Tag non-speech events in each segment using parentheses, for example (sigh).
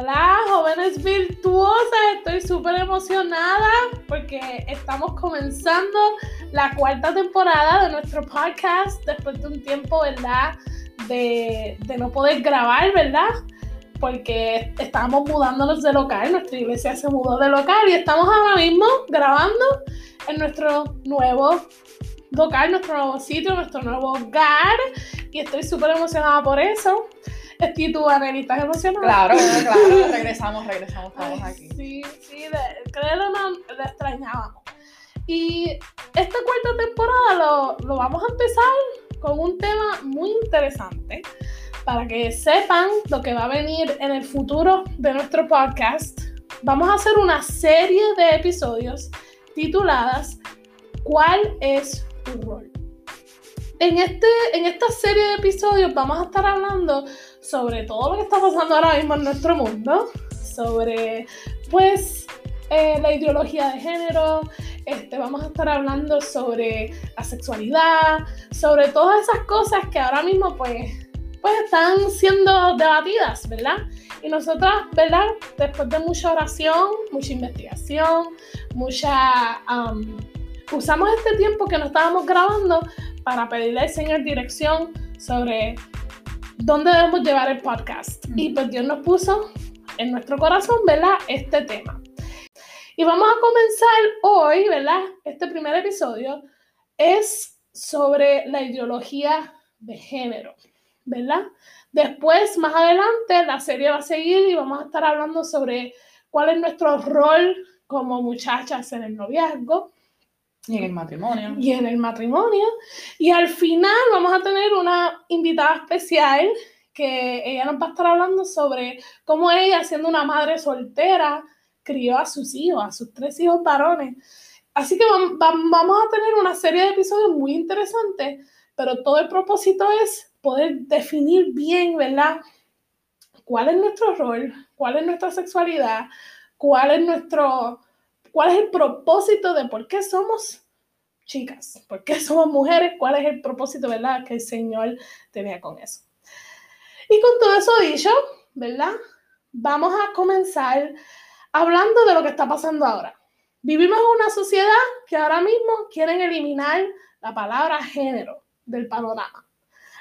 Hola, jóvenes virtuosas. Estoy súper emocionada porque estamos comenzando la cuarta temporada de nuestro podcast después de un tiempo, ¿verdad? De, de no poder grabar, ¿verdad? Porque estábamos mudándonos de local, nuestra iglesia se mudó de local y estamos ahora mismo grabando en nuestro nuevo local, nuestro nuevo sitio, nuestro nuevo hogar y estoy súper emocionada por eso. (laughs) ¿Y tú, Anel, estás emocionada? Claro, claro, (laughs) regresamos, regresamos, estamos aquí. Sí, sí, créelo, no, lo extrañábamos. Y esta cuarta temporada lo, lo vamos a empezar con un tema muy interesante para que sepan lo que va a venir en el futuro de nuestro podcast. Vamos a hacer una serie de episodios tituladas ¿Cuál es tu rol? En, este, en esta serie de episodios vamos a estar hablando sobre todo lo que está pasando ahora mismo en nuestro mundo, sobre pues eh, la ideología de género, este, vamos a estar hablando sobre la sexualidad, sobre todas esas cosas que ahora mismo pues, pues están siendo debatidas, ¿verdad? Y nosotras, ¿verdad? Después de mucha oración, mucha investigación, mucha... usamos este tiempo que no estábamos grabando para pedirle al Señor dirección sobre dónde debemos llevar el podcast. Y pues Dios nos puso en nuestro corazón, ¿verdad? Este tema. Y vamos a comenzar hoy, ¿verdad? Este primer episodio es sobre la ideología de género, ¿verdad? Después, más adelante, la serie va a seguir y vamos a estar hablando sobre cuál es nuestro rol como muchachas en el noviazgo, y en el matrimonio. Y en el matrimonio. Y al final vamos a tener una invitada especial que ella nos va a estar hablando sobre cómo ella, siendo una madre soltera, crió a sus hijos, a sus tres hijos varones. Así que vamos a tener una serie de episodios muy interesantes, pero todo el propósito es poder definir bien, ¿verdad? ¿Cuál es nuestro rol? ¿Cuál es nuestra sexualidad? ¿Cuál es nuestro cuál es el propósito de por qué somos chicas, por qué somos mujeres, cuál es el propósito, ¿verdad?, que el Señor tenía con eso. Y con todo eso dicho, ¿verdad? Vamos a comenzar hablando de lo que está pasando ahora. Vivimos en una sociedad que ahora mismo quieren eliminar la palabra género del panorama.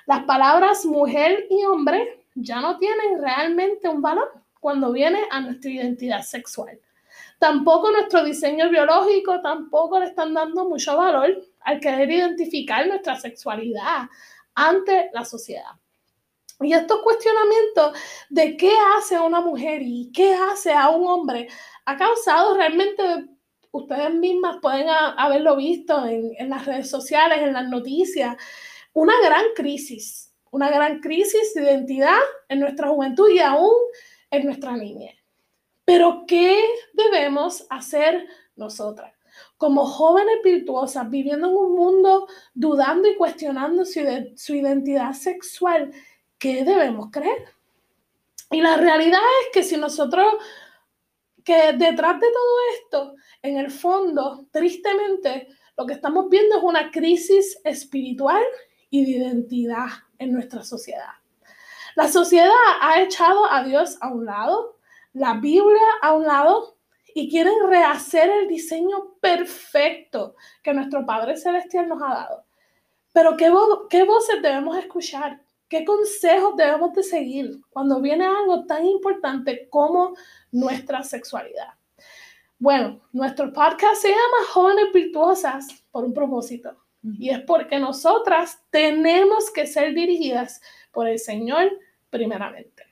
Las palabras mujer y hombre ya no tienen realmente un valor cuando viene a nuestra identidad sexual. Tampoco nuestro diseño biológico, tampoco le están dando mucho valor al querer identificar nuestra sexualidad ante la sociedad. Y estos cuestionamientos de qué hace a una mujer y qué hace a un hombre ha causado realmente, ustedes mismas pueden haberlo visto en, en las redes sociales, en las noticias, una gran crisis, una gran crisis de identidad en nuestra juventud y aún en nuestra niñez. Pero ¿qué debemos hacer nosotras? Como jóvenes virtuosas, viviendo en un mundo dudando y cuestionando su, su identidad sexual, ¿qué debemos creer? Y la realidad es que si nosotros, que detrás de todo esto, en el fondo, tristemente, lo que estamos viendo es una crisis espiritual y de identidad en nuestra sociedad. La sociedad ha echado a Dios a un lado, la Biblia a un lado y quieren rehacer el diseño perfecto que nuestro Padre Celestial nos ha dado. Pero ¿qué, qué voces debemos escuchar? ¿Qué consejos debemos de seguir cuando viene algo tan importante como nuestra sexualidad? Bueno, nuestro podcast se llama Jóvenes Virtuosas por un propósito. Y es porque nosotras tenemos que ser dirigidas por el Señor primeramente.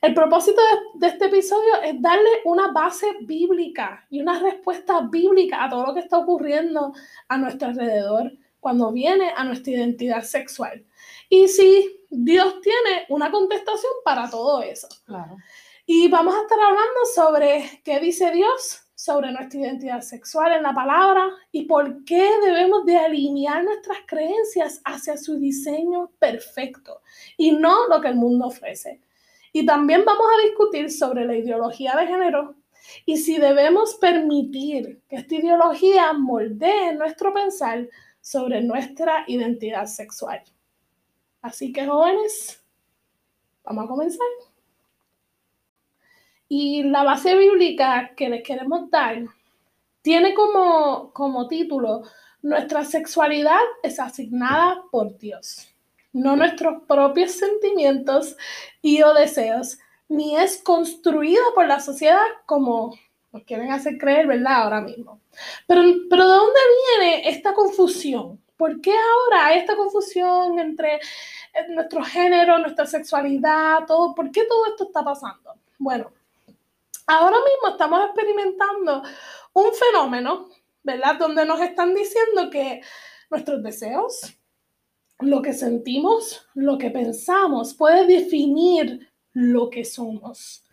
El propósito de, este episodio es darle una base bíblica y una respuesta bíblica a todo lo que está ocurriendo a nuestro alrededor cuando viene a nuestra identidad sexual. Y si Dios tiene una contestación para todo eso. Y vamos a estar hablando sobre qué dice Dios sobre nuestra identidad sexual en la palabra y por qué debemos de alinear nuestras creencias hacia su diseño perfecto y no lo que el mundo ofrece. Y también vamos a discutir sobre la ideología de género y si debemos permitir que esta ideología moldee nuestro pensar sobre nuestra identidad sexual. Así que jóvenes, vamos a comenzar. Y la base bíblica que les queremos dar tiene como, como título, Nuestra sexualidad es asignada por Dios, no nuestros propios sentimientos y deseos, ni es construida por la sociedad como nos quieren hacer creer, ¿verdad? Ahora mismo. Pero, pero ¿de dónde viene esta confusión? ¿Por qué ahora hay esta confusión entre eh, nuestro género, nuestra sexualidad, todo? ¿Por qué todo esto está pasando? Bueno, ahora mismo estamos experimentando un fenómeno, ¿verdad? Donde nos están diciendo que nuestros deseos, lo que sentimos, lo que pensamos, puede definir lo que somos.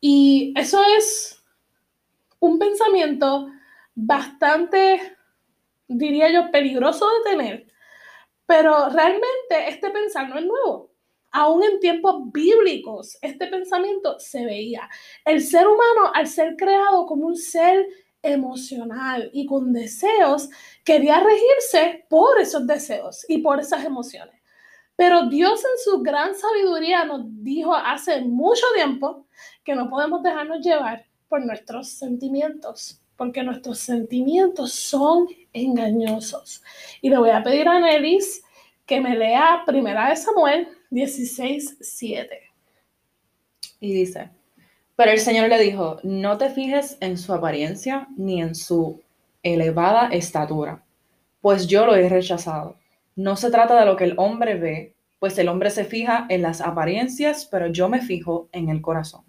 Y eso es un pensamiento bastante, diría yo, peligroso de tener, pero realmente este pensar no es nuevo. Aún en tiempos bíblicos, este pensamiento se veía. El ser humano, al ser creado como un ser emocional y con deseos, quería regirse por esos deseos y por esas emociones. Pero Dios en su gran sabiduría nos dijo hace mucho tiempo que no podemos dejarnos llevar por nuestros sentimientos, porque nuestros sentimientos son engañosos. Y le voy a pedir a Nelis que me lea Primera de Samuel 16, 7. Y dice, pero el Señor le dijo, no te fijes en su apariencia ni en su elevada estatura, pues yo lo he rechazado. No se trata de lo que el hombre ve, pues el hombre se fija en las apariencias, pero yo me fijo en el corazón.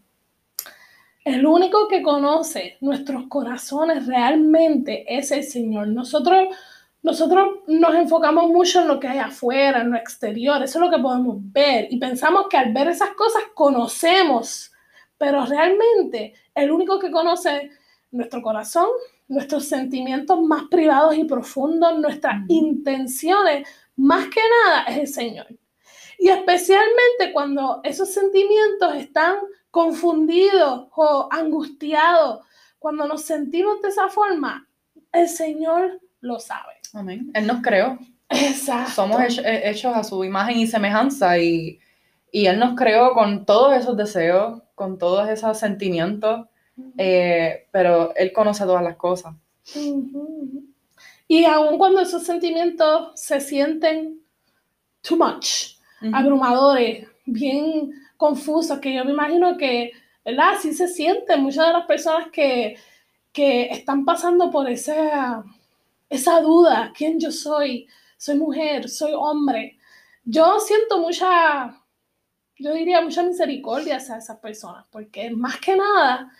El único que conoce nuestros corazones realmente es el Señor. Nosotros, nosotros nos enfocamos mucho en lo que hay afuera, en lo exterior, eso es lo que podemos ver y pensamos que al ver esas cosas conocemos, pero realmente el único que conoce nuestro corazón, nuestros sentimientos más privados y profundos, nuestras intenciones, más que nada es el Señor. Y especialmente cuando esos sentimientos están confundidos o angustiados, cuando nos sentimos de esa forma, el Señor lo sabe. Amén. Él nos creó. Exacto. Somos hechos a su imagen y semejanza y, Él nos creó con todos esos deseos, con todos esos sentimientos, eh, pero Él conoce todas las cosas. Y aun cuando esos sentimientos se sienten too much, abrumadores, bien confusos, que yo me imagino que, ¿verdad? Así se sienten muchas de las personas que, que están pasando por esa, esa duda, ¿quién yo soy? ¿Soy mujer? ¿Soy hombre? Yo siento mucha, yo diría mucha misericordia hacia esas personas, porque más que nada,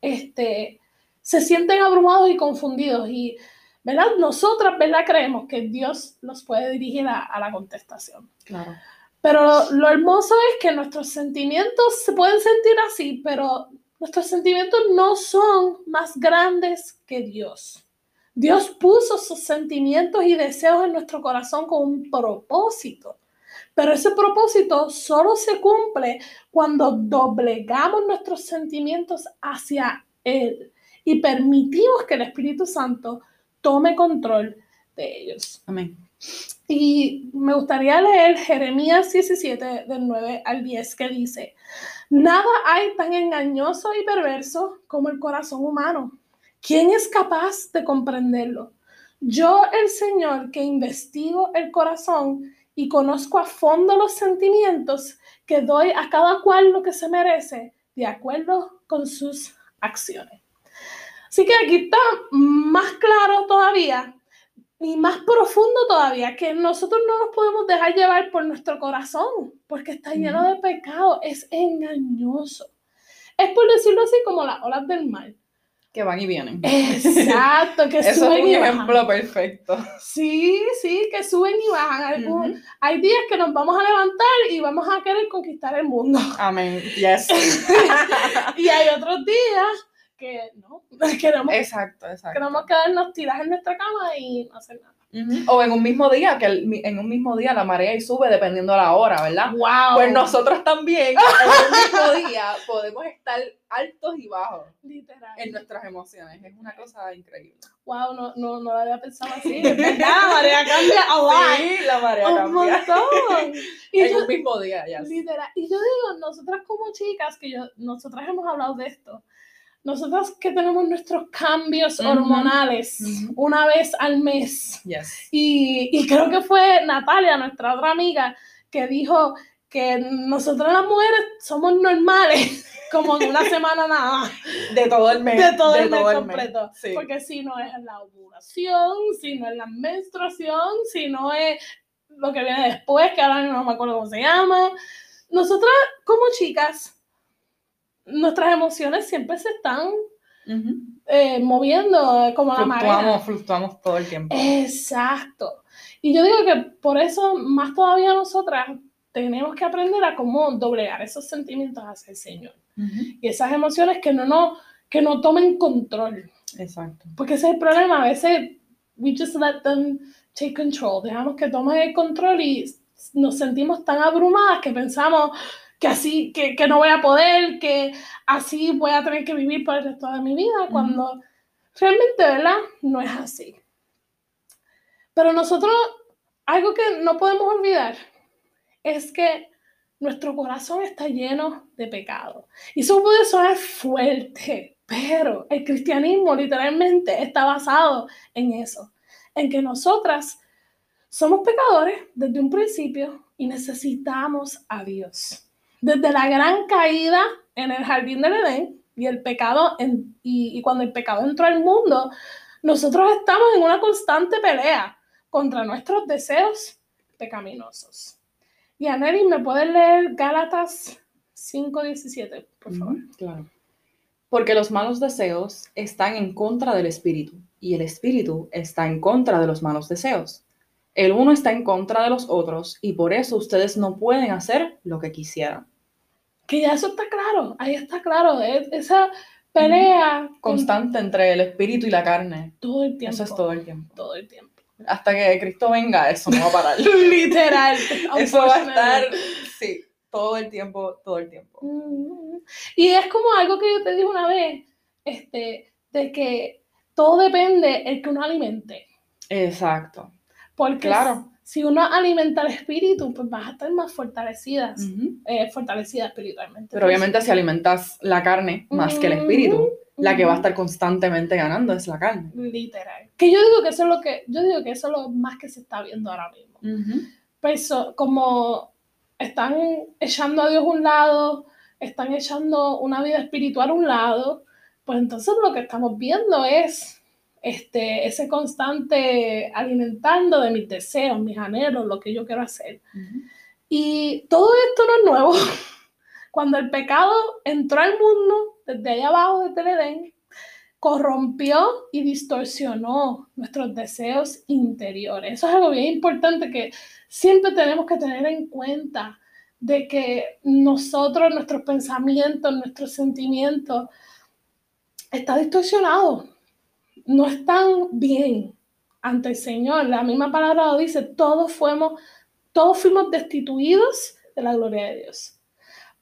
este, se sienten abrumados y confundidos y, ¿verdad? Nosotras, ¿verdad? Creemos que Dios nos puede dirigir a, a la contestación. Claro. Pero lo hermoso es que nuestros sentimientos se pueden sentir así, pero nuestros sentimientos no son más grandes que Dios. Dios puso sus sentimientos y deseos en nuestro corazón con un propósito. Pero ese propósito solo se cumple cuando doblegamos nuestros sentimientos hacia Él y permitimos que el Espíritu Santo tome control de ellos. Amén. Y me gustaría leer Jeremías 17, del 9 al 10, que dice, nada hay tan engañoso y perverso como el corazón humano. ¿Quién es capaz de comprenderlo? Yo, el Señor, que investigo el corazón y conozco a fondo los sentimientos, que doy a cada cual lo que se merece, de acuerdo con sus acciones. Así que aquí está más claro todavía y más profundo todavía, que nosotros no nos podemos dejar llevar por nuestro corazón, porque está lleno de pecado, es engañoso. Es por decirlo así como las olas del mar. Que van y vienen. Exacto, que (laughs) Eso suben es un y ejemplo bajan. perfecto. Sí, sí, que suben y bajan. Algún-. Hay días que nos vamos a levantar y vamos a querer conquistar el mundo. Amén. Yes. (laughs) y hay otros días que no, (laughs) queremos, exacto, exacto. queremos quedarnos tiradas en nuestra cama y no hacer nada. O en un mismo día, que el- en un mismo día la marea y sube dependiendo de la hora, ¿verdad? ¡Wow! Pues nosotros también en un mismo (laughs) día podemos estar altos y bajos Literal. en nuestras emociones. Es una cosa increíble. Wow, no, no, no lo había pensado así. Es (laughs) verdad, María cambia lot. Sí, la marea Un cambia. montón. (laughs) Y En yo, un mismo día, ya. literal, y yo digo, nosotras como chicas, que yo, nosotras hemos hablado de esto, nosotras que tenemos nuestros cambios hormonales una vez al mes. Yes. Y, y creo que fue Natalia, nuestra otra amiga, que dijo que nosotras las mujeres somos normales, (laughs) como en una semana nada más, De todo el mes. de todo el mes todo el completo. Sí. Porque si no es la ovulación, si no es la menstruación, si no es lo que viene después, que ahora no me acuerdo cómo se llama. Nosotras, como chicas, nuestras emociones siempre se están Ujú. eh, moviendo eh, como la marea. Fluctuamos, fluctuamos todo el tiempo. Exacto. Y yo digo que por eso, más todavía nosotras, tenemos que aprender a cómo doblegar esos sentimientos hacia el Señor. Ujú. Y esas emociones que no, no, que no tomen control. Exacto. Porque ese es el problema. A veces, we just let them take control. Dejamos que tomen el control y nos sentimos tan abrumadas que pensamos que así, que, que no voy a poder, que así voy a tener que vivir por el resto de mi vida, cuando realmente, ¿verdad? No es así. Pero nosotros, algo que no podemos olvidar es que nuestro corazón está lleno de pecado. Y eso puede sonar fuerte, pero el cristianismo literalmente está basado en eso, en que nosotras somos pecadores desde un principio y necesitamos a Dios. Desde la gran caída en el jardín del Edén y el pecado en- y, y cuando el pecado entró al mundo, nosotros estamos en una constante pelea contra nuestros deseos pecaminosos. Y Aneli, ¿me puedes leer Gálatas 5.17, por favor? Claro. Porque los malos deseos están en contra del espíritu y el espíritu está en contra de los malos deseos. El uno está en contra de los otros y por eso ustedes no pueden hacer lo que quisieran. Que ya eso está claro, ahí está claro, es- esa pelea con- Constante entre el espíritu y la carne. todo el tiempo. Eso es todo el tiempo. Todo el tiempo. Hasta que Cristo venga, eso no va a parar. (laughs) Literal. (laughs) eso va a estar, sí, todo el tiempo, todo el tiempo. Mm. Y es como algo que yo te dije una vez, este, de que todo depende el que uno alimente. Exacto. Porque Claro. Si uno alimenta el espíritu, pues vas a estar más fortalecidas, Ujú. eh, fortalecida espiritualmente. Pero obviamente si alimentas la carne más que el espíritu, la que va a estar constantemente ganando es la carne. Literal. Que yo digo que eso es lo que, yo digo que eso es lo más que se está viendo ahora mismo. Pues como están echando a Dios a un lado, están echando una vida espiritual a un lado, pues entonces lo que estamos viendo es este, ese constante alimentando de mis deseos, mis anhelos, lo que yo quiero hacer. Y todo esto no es nuevo. (laughs) Cuando el pecado entró al mundo, desde allá abajo, desde el Edén, corrompió y distorsionó nuestros deseos interiores. Eso es algo bien importante que siempre tenemos que tener en cuenta de que nosotros, nuestros pensamientos, nuestros sentimientos, está distorsionado. No están bien ante el Señor. La misma palabra lo dice, todos fuimos, todos fuimos destituidos de la gloria de Dios.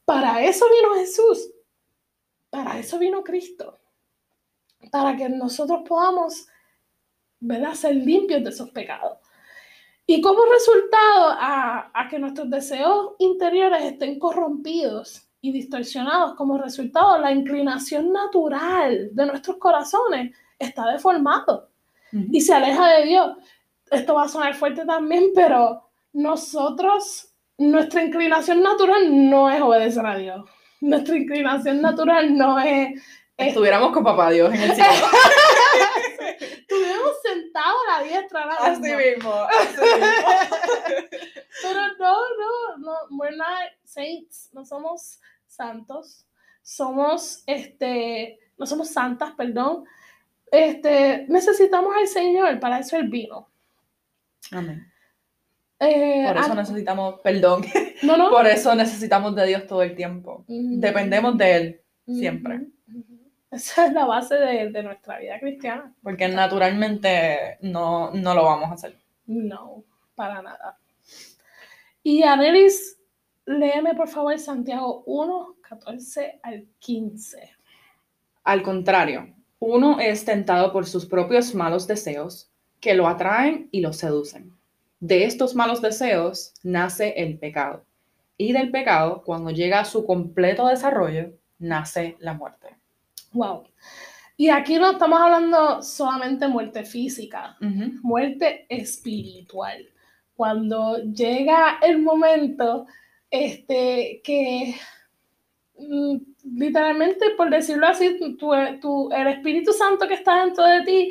Para eso vino Jesús. Para eso vino Cristo. Para que nosotros podamos, ¿verdad?, ser limpios de esos pecados. Y como resultado a, que nuestros deseos interiores estén corrompidos y distorsionados, como resultado, la inclinación natural de nuestros corazones está deformado y se aleja de Dios. Esto va a sonar fuerte también, pero nosotros, nuestra inclinación natural no es obedecer a Dios. Nuestra inclinación natural no es... es- Estuviéramos con papá Dios en el cielo. (laughs) Estuviéramos sentados a la diestra así mismo. mismo, así mismo. (laughs) Pero no, no, no, we're not saints, no somos santos, somos, este, no somos santas, perdón. Este, necesitamos al Señor, para eso Él vino. Amén. Eh, Por eso ah, necesitamos, perdón, (laughs) no, no. por eso necesitamos de Dios todo el tiempo. Mm, Dependemos de Él, siempre. mm. Esa es la base de, de nuestra vida cristiana. porque naturalmente no, no lo vamos a hacer. No, para nada. Y Anelis, léeme por favor Santiago 1, 14 al 15. Al contrario, uno es tentado por sus propios malos deseos que lo atraen y lo seducen. De estos malos deseos nace el pecado. Y del pecado, cuando llega a su completo desarrollo, nace la muerte. Wow. Y aquí no estamos hablando solamente muerte física, muerte espiritual. Cuando llega el momento este, que literalmente, por decirlo así, tu, el Espíritu Santo que está dentro de ti,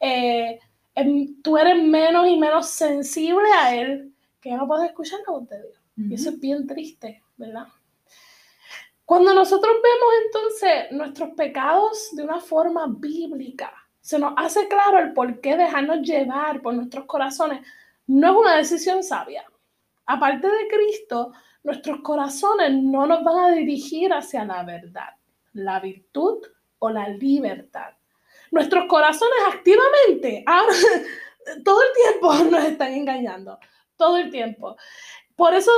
eh, em, tú eres menos y menos sensible a Él, que no puedes escuchar la voz de Dios. Y eso es bien triste, ¿verdad? Cuando nosotros vemos entonces nuestros pecados de una forma bíblica, se nos hace claro el por qué dejarnos llevar por nuestros corazones. No es una decisión sabia. Aparte de Cristo, nuestros corazones no nos van a dirigir hacia la verdad, la virtud o la libertad. Nuestros corazones activamente, ah, (laughs) todo el tiempo (laughs) nos están engañando, todo el tiempo. Por eso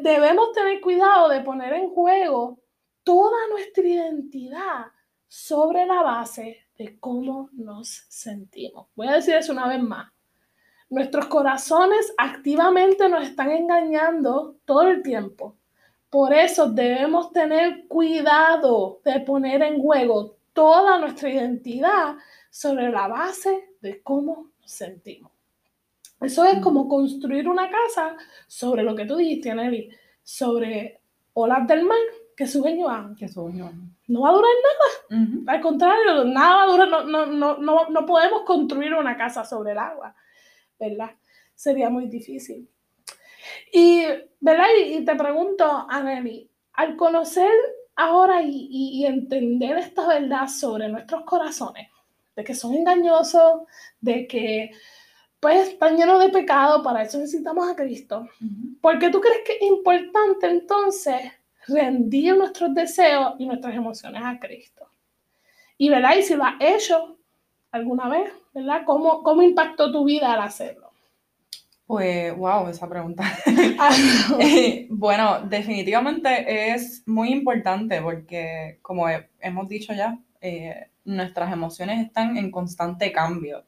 debemos tener cuidado de poner en juego toda nuestra identidad sobre la base de cómo nos sentimos. Voy a decir eso una vez más. Nuestros corazones activamente nos están engañando todo el tiempo. Por eso debemos tener cuidado de poner en juego toda nuestra identidad sobre la base de cómo nos sentimos. Eso es como construir una casa sobre lo que tú dijiste, Nelly, sobre olas del mar que suben y bajan. Que suben y. No va a durar nada. Al contrario, nada va a durar. No, no, no, no, no podemos construir una casa sobre el agua, ¿verdad? Sería muy difícil. Y, ¿verdad? Y, te pregunto, Nelly, al conocer ahora y, y, entender esta verdad sobre nuestros corazones, de que son engañosos, de que pues están llenos de pecado, para eso necesitamos a Cristo. ¿Por qué tú crees que es importante entonces rendir nuestros deseos y nuestras emociones a Cristo? Y, ¿verdad? Y si lo has hecho alguna vez, ¿verdad? ¿Cómo, cómo impactó tu vida al hacerlo? Pues, wow, esa pregunta. (laughs) (laughs) Eh, bueno, definitivamente es muy importante porque, como hemos dicho ya, eh, nuestras emociones están en constante cambio.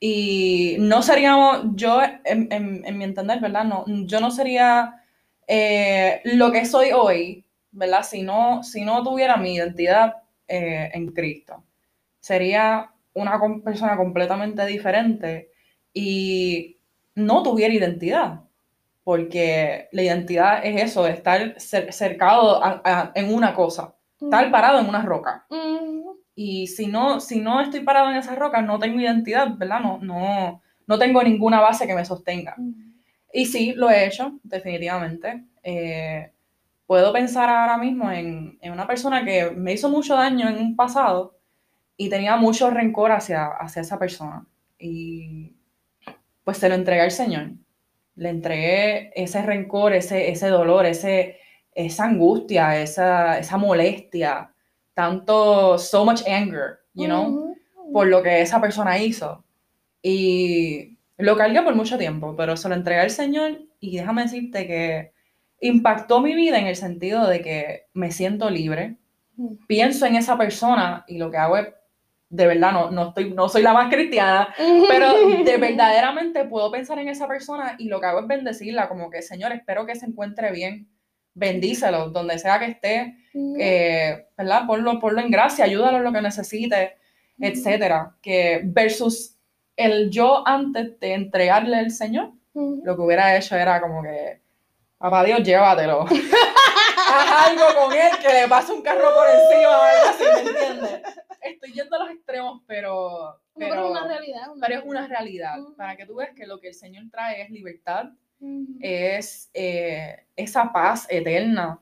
Y no seríamos, yo, en, mi entender, ¿verdad? No, yo no sería eh, lo que soy hoy, ¿verdad? Si no, si no tuviera mi identidad en Cristo. Sería una persona completamente diferente y no tuviera identidad, porque la identidad es eso, estar cercado en una cosa, estar parado en una roca. Y si no, si no estoy parado en esa roca, no tengo identidad, ¿verdad? No, no, no tengo ninguna base que me sostenga. Y sí, lo he hecho, definitivamente. Eh, puedo pensar ahora mismo en, en, una persona que me hizo mucho daño en un pasado y tenía mucho rencor hacia, hacia esa persona. Y pues se lo entregué al Señor. Le entregué ese rencor, ese, ese dolor, ese, esa angustia, esa, esa molestia, tanto, so much anger, you know, por lo que esa persona hizo. Y lo cargué por mucho tiempo, pero se lo entregué al Señor y déjame decirte que impactó mi vida en el sentido de que me siento libre, pienso en esa persona y lo que hago es de verdad no, no, estoy, no soy la más cristiana, pero de (laughs) verdaderamente puedo pensar en esa persona y lo que hago es bendecirla, como que, Señor, espero que se encuentre bien, bendícelo, donde sea que esté, eh, ¿verdad? Ponlo, ponlo en gracia, ayúdalo en lo que necesite, etcétera, que versus el yo antes de entregarle al Señor, lo que hubiera hecho era como que, papá Dios, llévatelo. (laughs) Haz algo con él, que le pase un carro por encima o algo así, ¿me entiendes? Estoy yendo a los extremos, pero... Pero, es una realidad. pero es una realidad, para que tú veas que lo que el Señor trae es libertad, es eh, esa paz eterna,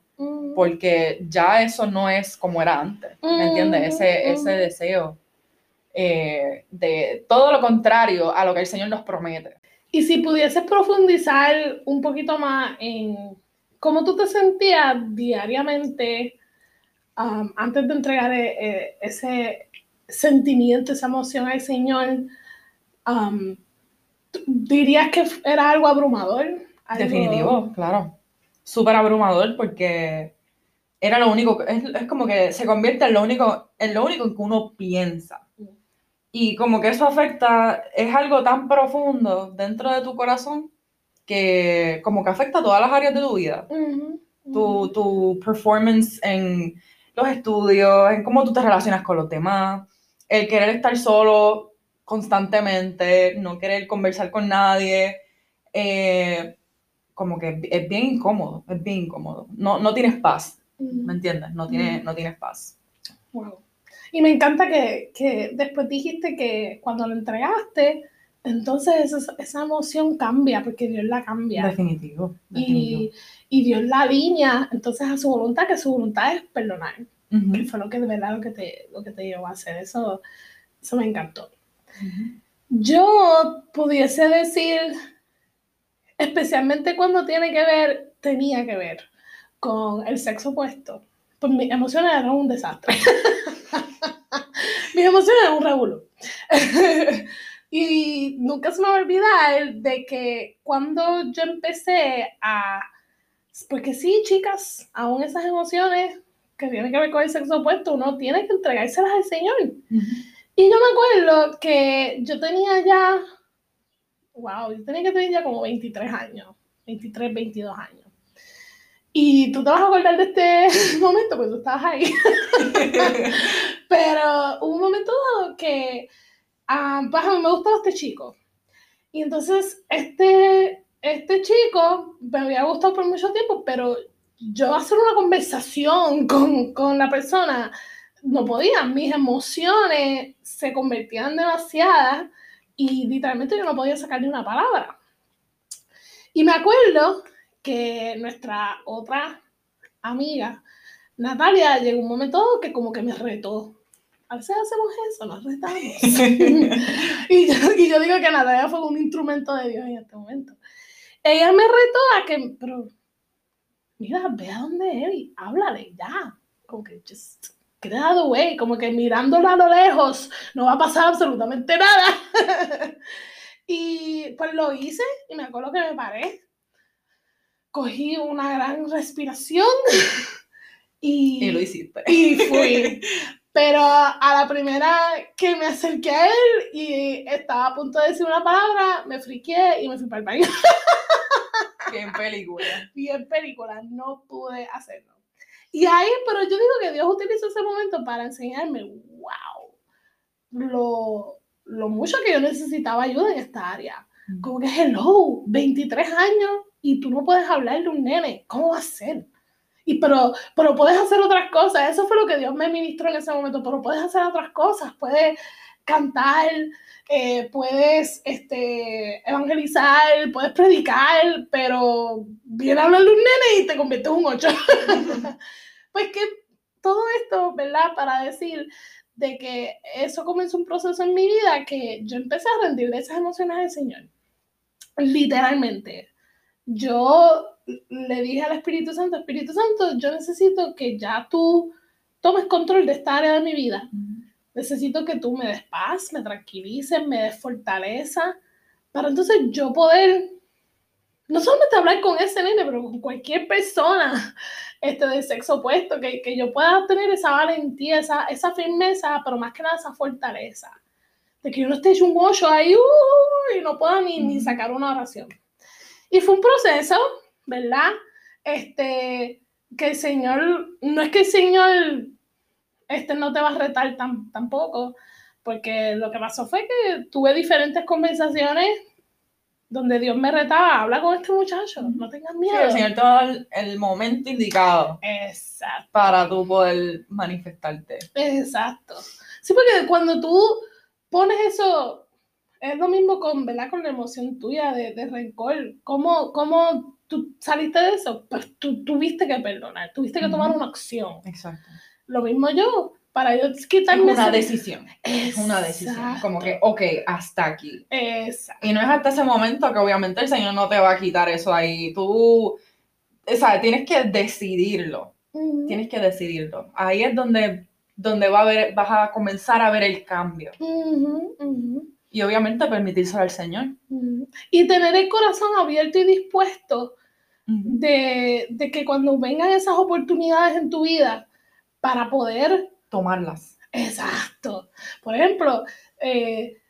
porque ya eso no es como era antes, ¿me entiendes? Ese, ese deseo eh, de todo lo contrario a lo que el Señor nos promete. Y si pudieses profundizar un poquito más en cómo tú te sentías diariamente antes de entregar eh, eh, ese sentimiento, esa emoción al Señor, ¿Dirías que era algo abrumador? Algo- Definitivo, claro. Súper abrumador porque era lo único, es, es como que se convierte en lo único, en lo único que uno piensa. Y como que eso afecta, es algo tan profundo dentro de tu corazón que como que afecta todas las áreas de tu vida. Ujú, Tu, ujú. tu performance en los estudios, en cómo tú te relacionas con los demás, el querer estar solo constantemente, no querer conversar con nadie, eh, como que es bien incómodo, es bien incómodo. No, no tienes paz, ¿me entiendes? No, tiene, no tienes paz. Wow. Y me encanta que, que después dijiste que cuando lo entregaste, entonces esa, esa emoción cambia, porque Dios la cambia. Definitivo. definitivo. Y, y Dios la alinea entonces a su voluntad, que su voluntad es perdonar, Ujú, que fue lo que de verdad lo que te, lo que te llevó a hacer. Eso, eso me encantó. ujú. Yo pudiese decir, especialmente cuando tiene que ver, tenía que ver con el sexo opuesto, pues mis emociones eran un desastre. (laughs) mis emociones eran un revuelo. (laughs) y nunca se me va a olvidar de que cuando yo empecé a... Porque sí, chicas, aún esas emociones que tienen que ver con el sexo opuesto, uno tiene que entregárselas al Señor. Ujú. Y yo me acuerdo que yo tenía ya, wow, yo tenía que tener ya como 23 años, 23, 22 años. Y tú te vas a acordar de este (laughs) momento, porque tú estabas ahí. (laughs) Pero hubo un momento dado que, ah, pues a mí me gustaba este chico. Y entonces este, este chico me había gustado por mucho tiempo, pero yo hacer una conversación (laughs) con, con la persona no podía, mis emociones se convertían demasiadas y literalmente yo no podía sacar ni una palabra. Y me acuerdo que nuestra otra amiga, Natalia, llegó un momento que como que me retó. A veces hacemos eso, nos retamos. (laughs) (laughs) y, yo, y yo digo que Natalia fue un instrumento de Dios en este momento. Ella me retó a que, pero, mira, ve a donde él y háblale ya. Como que, just get out of the way, como que mirándolo a lo lejos, no va a pasar absolutamente nada. (laughs) y pues lo hice y me acuerdo que me paré, cogí una gran respiración y, Y lo hiciste. y fui. Pero a la primera que me acerqué a él y estaba a punto de decir una palabra, me friqué y me fui para el baño. (laughs) Bien película. Bien película, no pude hacerlo. Y ahí, pero yo digo que Dios utilizó ese momento para enseñarme, wow, lo, lo mucho que yo necesitaba ayuda en esta área. Como que, hello, 23 años y tú no puedes hablarle a un nene, ¿cómo va a ser? Y pero, pero puedes hacer otras cosas, eso fue lo que Dios me ministró en ese momento, pero puedes hacer otras cosas, puedes cantar, eh, puedes este, evangelizar, puedes predicar, pero viene a hablarle un nene y te conviertes en un ocho. (laughs) pues que todo esto, ¿verdad? Para decir de que eso comenzó un proceso en mi vida que yo empecé a rendirle esas emociones al Señor. Literalmente. Yo le dije al Espíritu Santo, Espíritu Santo, yo necesito que ya tú tomes control de esta área de mi vida. Necesito que tú me des paz, me tranquilices, me des fortaleza, para entonces yo poder no solamente hablar con ese nene, pero con cualquier persona este, del sexo opuesto, que, que yo pueda tener esa valentía, esa, esa firmeza, pero más que nada esa fortaleza. De que yo no esté hecho un ocho ahí uh, y no pueda ni, ni sacar una oración. Y fue un proceso, ¿verdad? Este, que el Señor, no es que el Señor este, no te va a retar tam, tampoco, porque lo que pasó fue que tuve diferentes conversaciones donde Dios me retaba, habla con este muchacho, no tengas Sí, miedo. el Señor te va a dar el momento indicado Exacto, para tú poder manifestarte. exacto. Sí, porque cuando tú pones eso, es lo mismo con, ¿verdad? Con la emoción tuya de, de rencor. ¿Cómo, ¿Cómo tú saliste de eso? Pues tú tuviste que perdonar, tuviste que tomar una acción. Exacto. Lo mismo yo, para yo Es quitarme una ese- decisión. Es una decisión. Como que, ok, hasta aquí. Exacto. Y no es hasta ese momento que obviamente el Señor no te va a quitar eso ahí. Tú, o sea, tienes que decidirlo. Ujú. Tienes que decidirlo. Ahí es donde, donde va a ver, vas a comenzar a ver el cambio. Ujú, ujú. Y obviamente permitírselo al Señor. Y tener el corazón abierto y dispuesto de, de que cuando vengan esas oportunidades en tu vida para poder, Tomarlas. exacto. Por ejemplo, eh,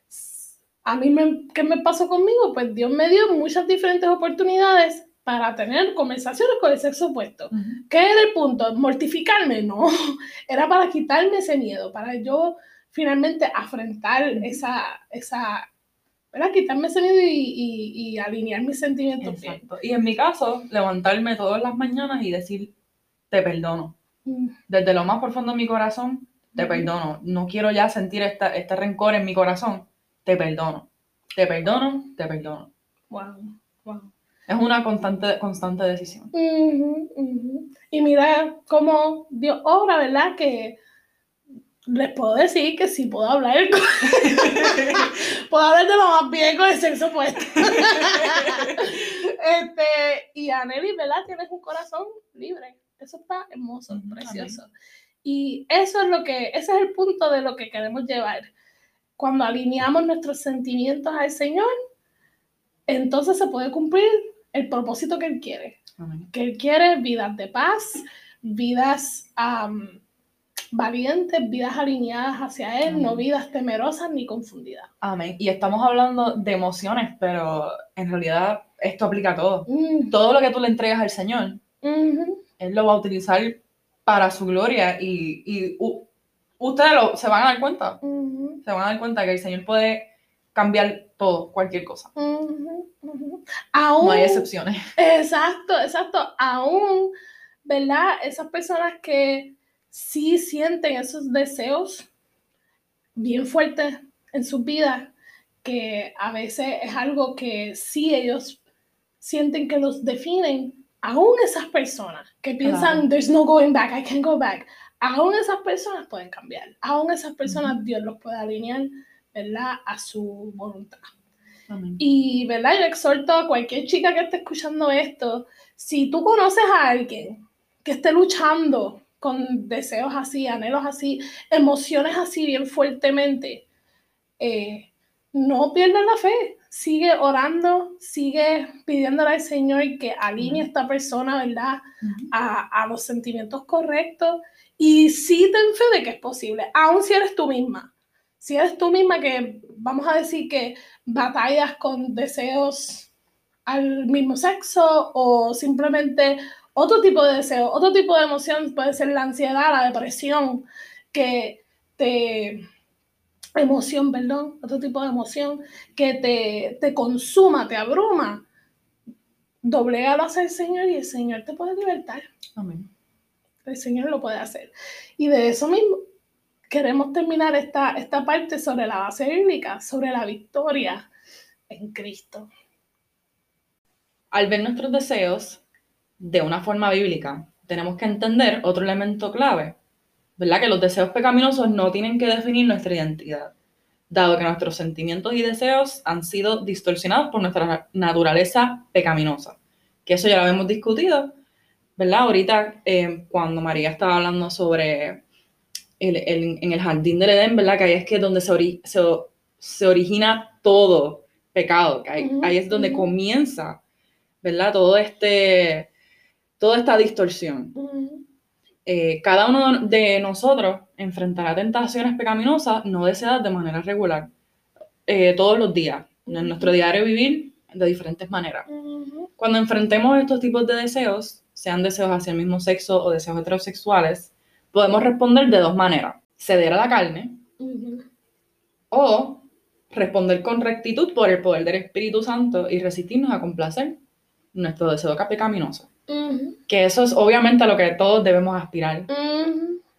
a mí, me, ¿qué me pasó conmigo? Pues Dios me dio muchas diferentes oportunidades para tener conversaciones con el sexo opuesto. ¿Qué era el punto? ¿Mortificarme? No, (laughs) era para quitarme ese miedo, para yo finalmente afrontar esa, esa, ¿verdad? Quitarme ese miedo y, y- y alinear mis sentimientos bien. Y en mi caso, levantarme todas las mañanas y decir, te perdono. Mm, Desde lo más profundo de mi corazón, te perdono. No quiero ya sentir esta, este rencor en mi corazón. Te perdono. Te perdono, te perdono. Wow, wow. Es una constante, constante decisión. Ujú. Y mira cómo Dios obra, ¿verdad? Que les puedo decir que sí puedo hablar, con- (laughs) puedo hablar de lo más bien con el sexo opuesto. (laughs) este, y Anneli, ¿verdad? Tienes un corazón libre. Eso está hermoso, precioso. Y eso es lo que, ese es el punto de lo que queremos llevar. Cuando alineamos nuestros sentimientos al Señor, entonces se puede cumplir el propósito que Él quiere Amén. que Él quiere vidas de paz, vidas valientes, vidas alineadas hacia Él, no vidas temerosas ni confundidas. Amén. Y estamos hablando de emociones, pero en realidad esto aplica a todo. Mm, Todo lo que tú le entregas al Señor, Él lo va a utilizar para su gloria y, y ustedes lo- se van a dar cuenta. Se van a dar cuenta que el Señor puede cambiar todo, cualquier cosa. Aún, No hay excepciones. exacto, exacto, aún, ¿verdad? Esas personas que sí sienten esos deseos bien fuertes en sus vidas, que a veces es algo que sí ellos sienten que los definen, aún esas personas que piensan, Claro. there's no going back, I can't go back, aún esas personas pueden cambiar, aún esas personas Dios los puede alinear, ¿verdad? A su voluntad. Amén. Y, ¿verdad? Yo exhorto a cualquier chica que esté escuchando esto, si tú conoces a alguien que esté luchando con deseos así, anhelos así, emociones así bien fuertemente, eh, no pierdas la fe. Sigue orando, sigue pidiéndole al Señor que alinee a esta persona, ¿verdad? A los sentimientos correctos y sí ten fe de que es posible, aun si eres tú misma. Si eres tú misma que, vamos a decir que batallas con deseos al mismo sexo o simplemente otro tipo de deseo, otro tipo de emoción, puede ser la ansiedad, la depresión, que te emoción, perdón, otro tipo de emoción que te, te consuma, te abruma, doblégalo hacia el Señor y el Señor te puede libertar. Amén. El Señor lo puede hacer. Y de eso mismo queremos terminar esta, esta parte sobre la base bíblica, sobre la victoria en Cristo. Al ver nuestros deseos de una forma bíblica, tenemos que entender otro elemento clave, ¿verdad? Que los deseos pecaminosos no tienen que definir nuestra identidad, dado que nuestros sentimientos y deseos han sido distorsionados por nuestra naturaleza pecaminosa. Que eso ya lo habíamos discutido, ¿verdad? Ahorita, eh, cuando María estaba hablando sobre el, el- en el jardín del Edén, ¿verdad? Que ahí es que donde se, ori- se, se origina todo pecado, que ahí, es donde comienza, ¿verdad? Todo este, toda esta distorsión. Eh, cada uno de nosotros enfrentará tentaciones pecaminosas no deseadas de manera regular, eh, todos los días, en nuestro diario vivir de diferentes maneras. Cuando enfrentemos estos tipos de deseos, sean deseos hacia el mismo sexo o deseos heterosexuales, podemos responder de dos maneras. Ceder a la carne o responder con rectitud por el poder del Espíritu Santo y resistirnos a complacer nuestro deseo pecaminoso. Que eso es obviamente a lo que todos debemos aspirar,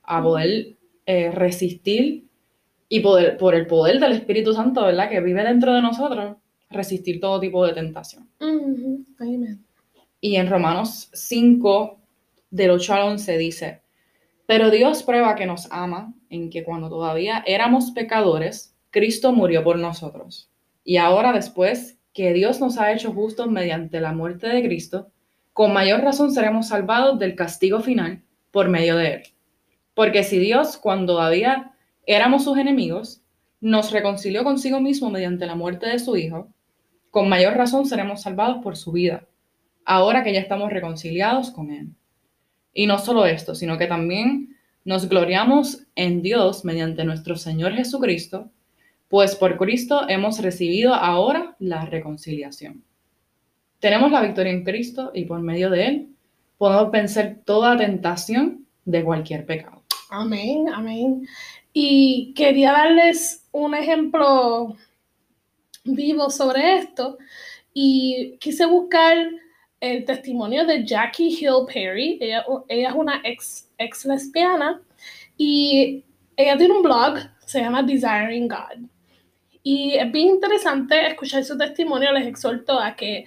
a poder eh, resistir y poder, por el poder del Espíritu Santo, ¿verdad? Que vive dentro de nosotros, resistir todo tipo de tentación. Amen. Y en Romanos 5, del 8 al 11 dice, pero Dios prueba que nos ama en que cuando todavía éramos pecadores, Cristo murió por nosotros. Y ahora después que Dios nos ha hecho justos mediante la muerte de Cristo, con mayor razón seremos salvados del castigo final por medio de Él. Porque si Dios, cuando todavía éramos sus enemigos, nos reconcilió consigo mismo mediante la muerte de su Hijo, con mayor razón seremos salvados por su vida, ahora que ya estamos reconciliados con Él. Y no solo esto, sino que también nos gloriamos en Dios mediante nuestro Señor Jesucristo, pues por Cristo hemos recibido ahora la reconciliación. Tenemos la victoria en Cristo y por medio de Él podemos vencer toda tentación de cualquier pecado. Amén, amén. Y quería darles un ejemplo vivo sobre esto y quise buscar el testimonio de Jackie Hill Perry. Ella, ella es una ex, ex lesbiana y ella tiene un blog, se llama Desiring God. Y es bien interesante escuchar su testimonio. Les exhorto a que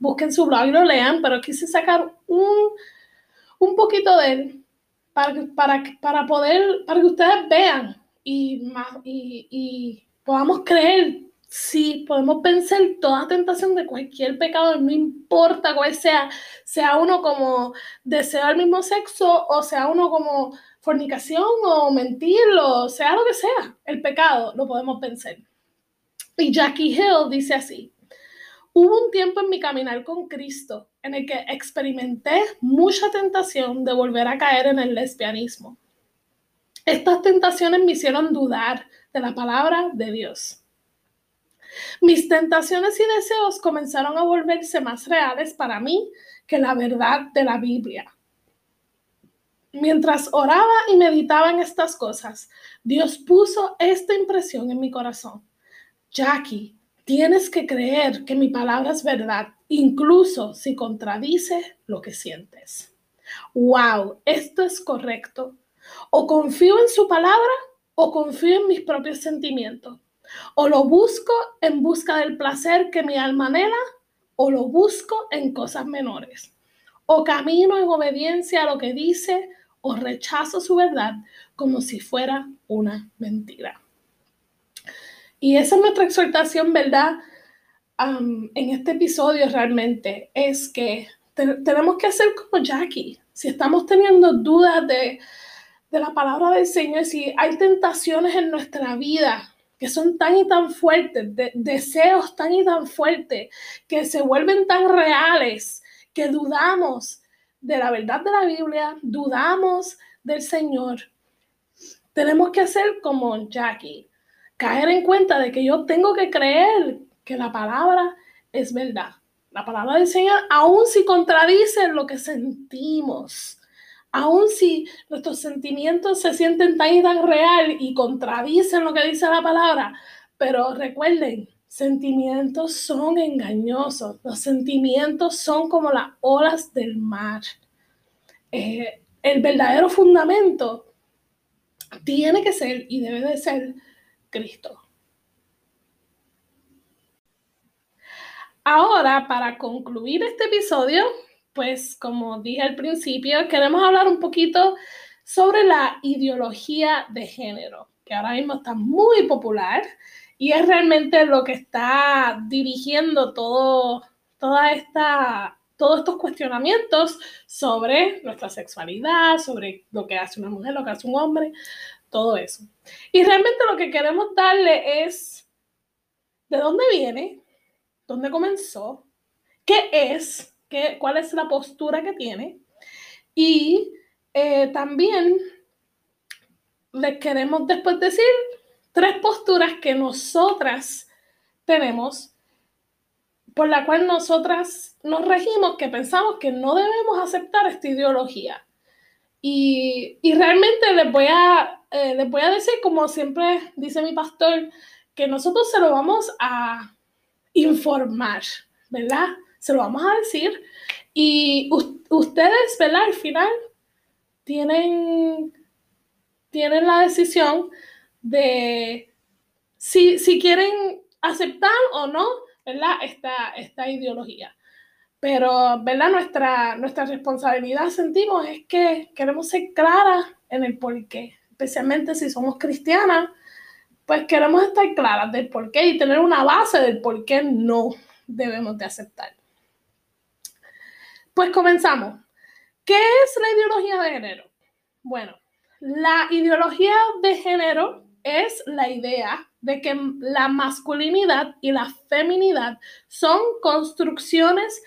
busquen su blog y lo lean, pero quise sacar un, un poquito de él para, para, para poder, para que ustedes vean y, y, y podamos creer sí, podemos vencer toda tentación de cualquier pecado, no importa cuál sea, sea uno como deseo el mismo sexo o sea uno como fornicación o mentirlo, sea lo que sea, el pecado lo podemos vencer. Y Jackie Hill dice así, hubo un tiempo en mi caminar con Cristo en el que experimenté mucha tentación de volver a caer en el lesbianismo. Estas tentaciones me hicieron dudar de la palabra de Dios. Mis tentaciones y deseos comenzaron a volverse más reales para mí que la verdad de la Biblia. Mientras oraba y meditaba en estas cosas, Dios puso esta impresión en mi corazón. Jackie, tienes que creer que mi palabra es verdad, incluso si contradice lo que sientes. Wow, esto es correcto. O confío en su palabra o confío en mis propios sentimientos. O lo busco en busca del placer que mi alma anhela o lo busco en cosas menores. O camino en obediencia a lo que dice o rechazo su verdad como si fuera una mentira. Y esa es nuestra exhortación, ¿verdad? en este episodio realmente es que tenemos que hacer como Jackie. Si estamos teniendo dudas de, de la palabra del Señor, si hay tentaciones en nuestra vida que son tan y tan fuertes, de, deseos tan y tan fuertes, que se vuelven tan reales, que dudamos de la verdad de la Biblia, dudamos del Señor. Tenemos que hacer como Jackie, caer en cuenta de que yo tengo que creer que la palabra es verdad. La palabra del Señor, aun si contradice lo que sentimos, aun si nuestros sentimientos se sienten tan y tan real y contradicen lo que dice la palabra, pero recuerden, sentimientos son engañosos, los sentimientos son como las olas del mar. Eh, el verdadero fundamento tiene que ser y debe de ser Cristo. Ahora, para concluir este episodio, pues como dije al principio, queremos hablar un poquito sobre la ideología de género, que ahora mismo está muy popular y es realmente lo que está dirigiendo todo, toda esta, todos estos cuestionamientos sobre nuestra sexualidad, sobre lo que hace una mujer, lo que hace un hombre, todo eso. Y realmente lo que queremos darle es de dónde viene, dónde comenzó, qué es cuál es la postura que tiene. Y eh, también les queremos después decir tres posturas que nosotras tenemos, por la cual nosotras nos regimos, que pensamos que no debemos aceptar esta ideología. Y, realmente les voy, a, eh, a decir, como siempre dice mi pastor, que nosotros se lo vamos a informar, ¿verdad? se lo vamos a decir. Y ustedes, ¿verdad? Al final tienen, tienen la decisión de si, si quieren aceptar o no, ¿verdad? Esta, esta ideología. Pero, ¿verdad? Nuestra, nuestra responsabilidad, sentimos, es que queremos ser claras en el porqué, especialmente si somos cristianas, pues queremos estar claras del porqué y tener una base del por qué no debemos de aceptar. Pues comenzamos. ¿Qué es la ideología de género? Bueno, la ideología de género es la idea de que la masculinidad y la feminidad son construcciones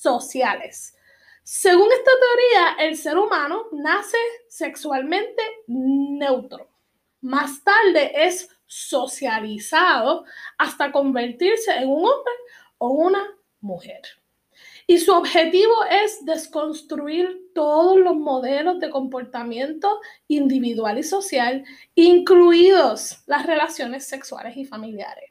sociales. Según esta teoría, el ser humano nace sexualmente neutro. Más tarde es socializado hasta convertirse en un hombre o una mujer. Y su objetivo es desconstruir todos los modelos de comportamiento individual y social, incluidos las relaciones sexuales y familiares.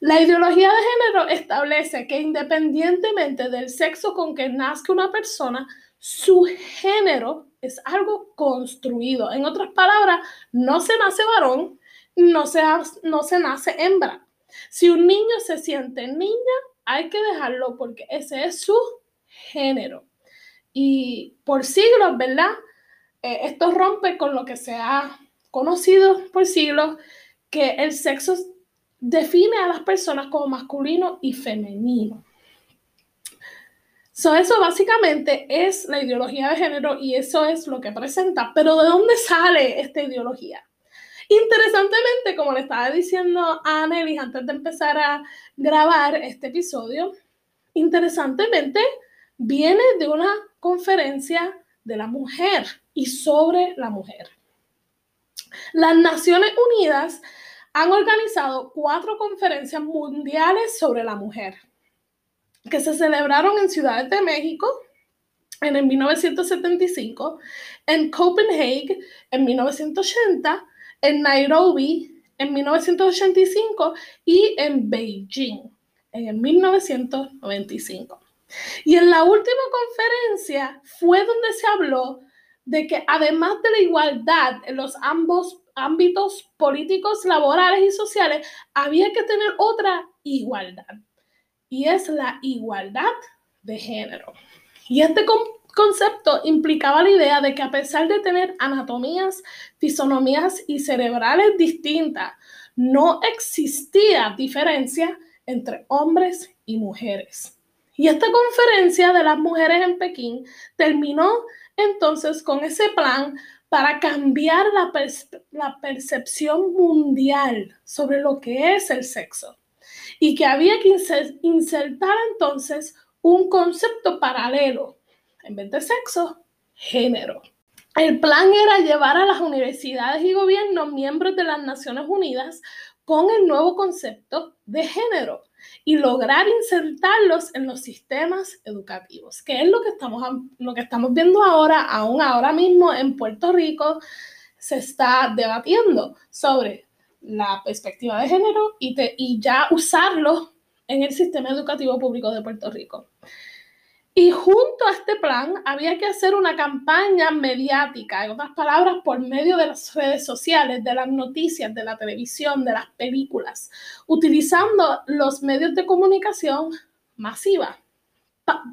La ideología de género establece que independientemente del sexo con que nazca una persona, su género es algo construido. En otras palabras, no se nace varón, no se, no se nace hembra. Si un niño se siente niña, hay que dejarlo porque ese es su género. Y por siglos, ¿verdad? Eh, esto rompe con lo que se ha conocido por siglos, que el sexo define a las personas como masculino y femenino. So, eso básicamente es la ideología de género y eso es lo que presenta. Pero ¿de dónde sale esta ideología? Interesantemente, como le estaba diciendo a Annelies antes de empezar a grabar este episodio, interesantemente viene de una conferencia de la mujer y sobre la mujer. Las Naciones Unidas han organizado cuatro conferencias mundiales sobre la mujer que se celebraron en Ciudades de México en el 1975, en Copenhague en 1980 en Nairobi en 1985 y en Beijing en 1995. Y en la última conferencia fue donde se habló de que además de la igualdad en los ambos ámbitos políticos, laborales y sociales, había que tener otra igualdad. Y es la igualdad de género. Y este concepto implicaba la idea de que a pesar de tener anatomías, fisonomías y cerebrales distintas, no existía diferencia entre hombres y mujeres. Y esta conferencia de las mujeres en Pekín terminó entonces con ese plan para cambiar la, percepción mundial sobre lo que es el sexo y que había que insertar entonces un concepto paralelo en vez de sexo, género. El plan era llevar a las universidades y gobiernos miembros de las Naciones Unidas con el nuevo concepto de género y lograr insertarlos en los sistemas educativos, que es lo que estamos, lo que estamos viendo ahora, aún ahora mismo en Puerto Rico, se está debatiendo sobre la perspectiva de género y, y ya usarlo en el sistema educativo público de Puerto Rico. Y junto a este plan había que hacer una campaña mediática, en otras palabras, por medio de las redes sociales, de las noticias, de la televisión, de las películas, utilizando los medios de comunicación masiva.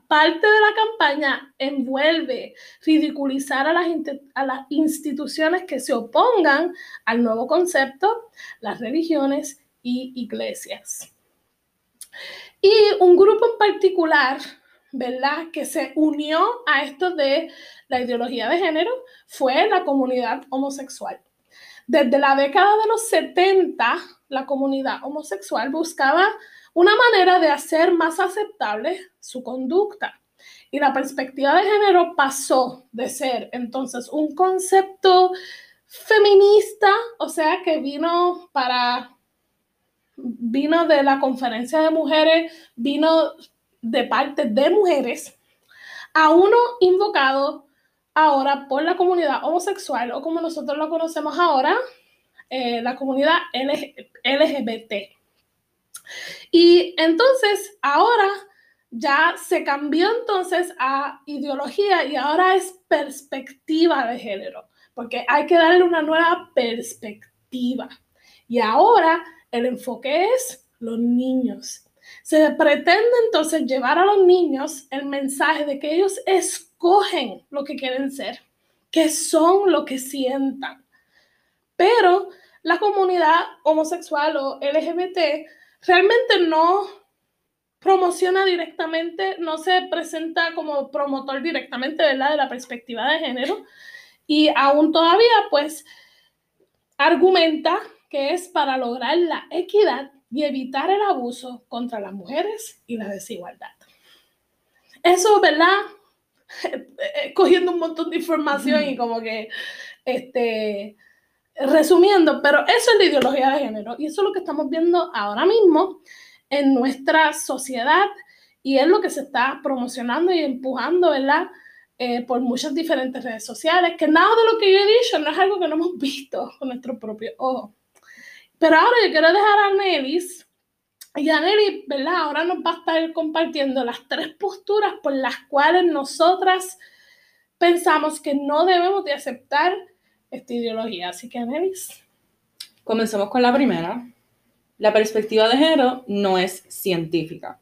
parte de la campaña envuelve ridiculizar a las, a las instituciones que se opongan al nuevo concepto, las religiones y iglesias. Y un grupo en particular ¿verdad? Que se unió a esto de la ideología de género fue la comunidad homosexual. Desde la década de los 70, la comunidad homosexual buscaba una manera de hacer más aceptable su conducta. Y la perspectiva de género pasó de ser entonces un concepto feminista, o sea, que vino para vino de la conferencia de mujeres, vino de parte de mujeres a uno invocado ahora por la comunidad homosexual o como nosotros lo conocemos ahora, eh, la comunidad LGBT. Y entonces ahora ya se cambió entonces a ideología y ahora es perspectiva de género, porque hay que darle una nueva perspectiva. Y ahora el enfoque es los niños se pretende entonces llevar a los niños el mensaje de que ellos escogen lo que quieren ser, que son lo que sientan. Pero la comunidad homosexual o LGBT realmente no promociona directamente, no se presenta como promotor directamente de la perspectiva de género y aún todavía pues argumenta que es para lograr la equidad y evitar el abuso contra las mujeres y la desigualdad. Eso, ¿verdad? (laughs) Cogiendo un montón de información y como que, este, resumiendo, pero eso es la ideología de género y eso es lo que estamos viendo ahora mismo en nuestra sociedad y es lo que se está promocionando y empujando, ¿verdad? Eh, por muchas diferentes redes sociales, que nada de lo que yo he dicho no es algo que no hemos (laughs) visto con nuestro propio ojo. Pero ahora yo quiero dejar a Nelis, y a Nelis, ¿verdad? Ahora nos va a estar compartiendo las tres posturas por las cuales nosotras pensamos que no debemos de aceptar esta ideología. Así que, Nelis. Comencemos con la primera. La perspectiva de género no es científica.